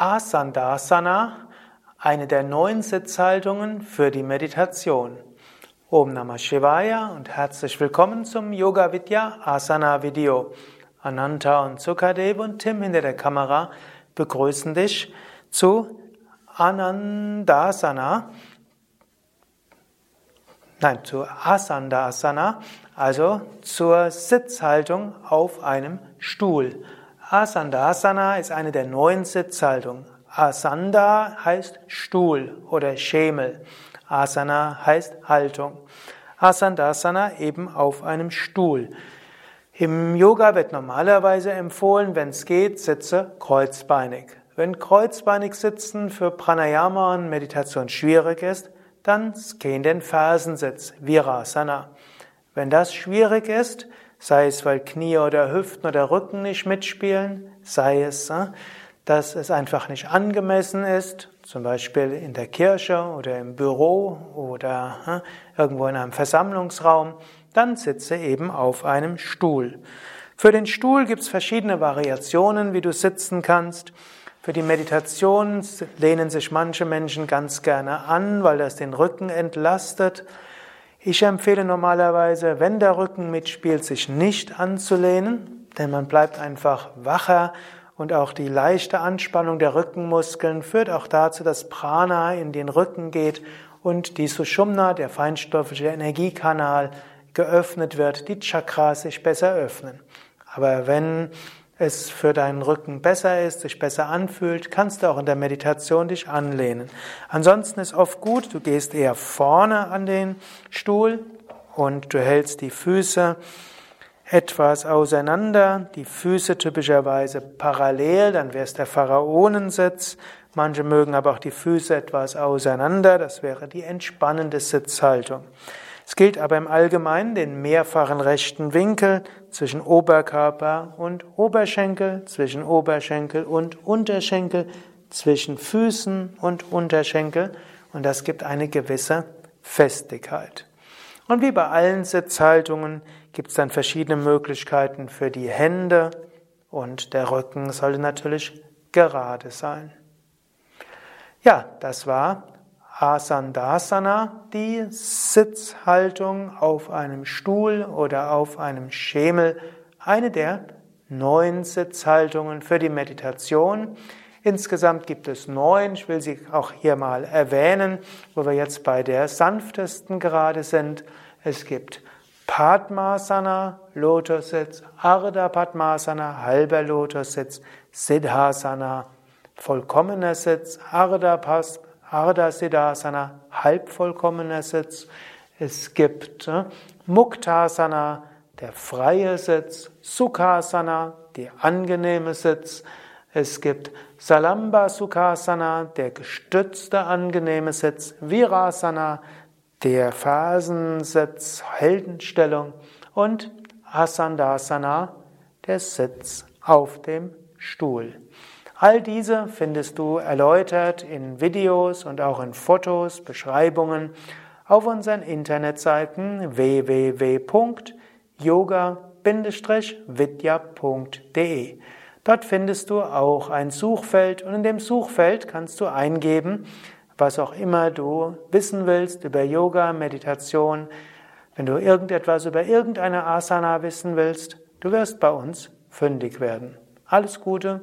Asandasana, eine der neun Sitzhaltungen für die Meditation. Om Namah Shivaya und herzlich willkommen zum Yoga Vidya Asana Video. Ananta und Sukadev und Tim hinter der Kamera begrüßen dich zu Anandasana, nein, zu Asandasana, also zur Sitzhaltung auf einem Stuhl. Asandasana ist eine der neun Sitzhaltungen. Asanda heißt Stuhl oder Schemel. Asana heißt Haltung. Asandasana eben auf einem Stuhl. Im Yoga wird normalerweise empfohlen, wenn es geht, sitze kreuzbeinig. Wenn kreuzbeinig sitzen für Pranayama und Meditation schwierig ist, dann geh in den Fersensitz, Virasana. Wenn das schwierig ist, sei es weil Knie oder Hüften oder Rücken nicht mitspielen, sei es, äh, dass es einfach nicht angemessen ist, zum Beispiel in der Kirche oder im Büro oder äh, irgendwo in einem Versammlungsraum, dann sitze eben auf einem Stuhl. Für den Stuhl gibt es verschiedene Variationen, wie du sitzen kannst. Für die Meditation lehnen sich manche Menschen ganz gerne an, weil das den Rücken entlastet. Ich empfehle normalerweise, wenn der Rücken mitspielt, sich nicht anzulehnen, denn man bleibt einfach wacher und auch die leichte Anspannung der Rückenmuskeln führt auch dazu, dass Prana in den Rücken geht und die Sushumna, der feinstoffliche Energiekanal, geöffnet wird, die Chakras sich besser öffnen. Aber wenn es für deinen Rücken besser ist, sich besser anfühlt, kannst du auch in der Meditation dich anlehnen. Ansonsten ist oft gut, du gehst eher vorne an den Stuhl und du hältst die Füße etwas auseinander, die Füße typischerweise parallel, dann wäre es der Pharaonensitz. Manche mögen aber auch die Füße etwas auseinander, das wäre die entspannende Sitzhaltung. Es gilt aber im Allgemeinen den mehrfachen rechten Winkel zwischen Oberkörper und Oberschenkel, zwischen Oberschenkel und Unterschenkel, zwischen Füßen und Unterschenkel und das gibt eine gewisse Festigkeit. Und wie bei allen Sitzhaltungen gibt es dann verschiedene Möglichkeiten für die Hände und der Rücken sollte natürlich gerade sein. Ja, das war Asandasana, die Sitzhaltung auf einem Stuhl oder auf einem Schemel, eine der neun Sitzhaltungen für die Meditation. Insgesamt gibt es neun, ich will sie auch hier mal erwähnen, wo wir jetzt bei der sanftesten gerade sind. Es gibt Padmasana, Lotussitz, Ardha Padmasana, halber Lotussitz, Siddhasana, vollkommener Sitz, Ardha Ardha Siddhasana, halbvollkommener Sitz. Es gibt äh, Muktasana, der freie Sitz, Sukhasana, die angenehme Sitz. Es gibt Salamba Sukhasana, der gestützte angenehme Sitz, Virasana, der Fersensitz, Heldenstellung und Asandasana, der Sitz auf dem Stuhl. All diese findest du erläutert in Videos und auch in Fotos, Beschreibungen auf unseren Internetseiten www.yoga-vidya.de. Dort findest du auch ein Suchfeld und in dem Suchfeld kannst du eingeben, was auch immer du wissen willst über Yoga, Meditation. Wenn du irgendetwas über irgendeine Asana wissen willst, du wirst bei uns fündig werden. Alles Gute!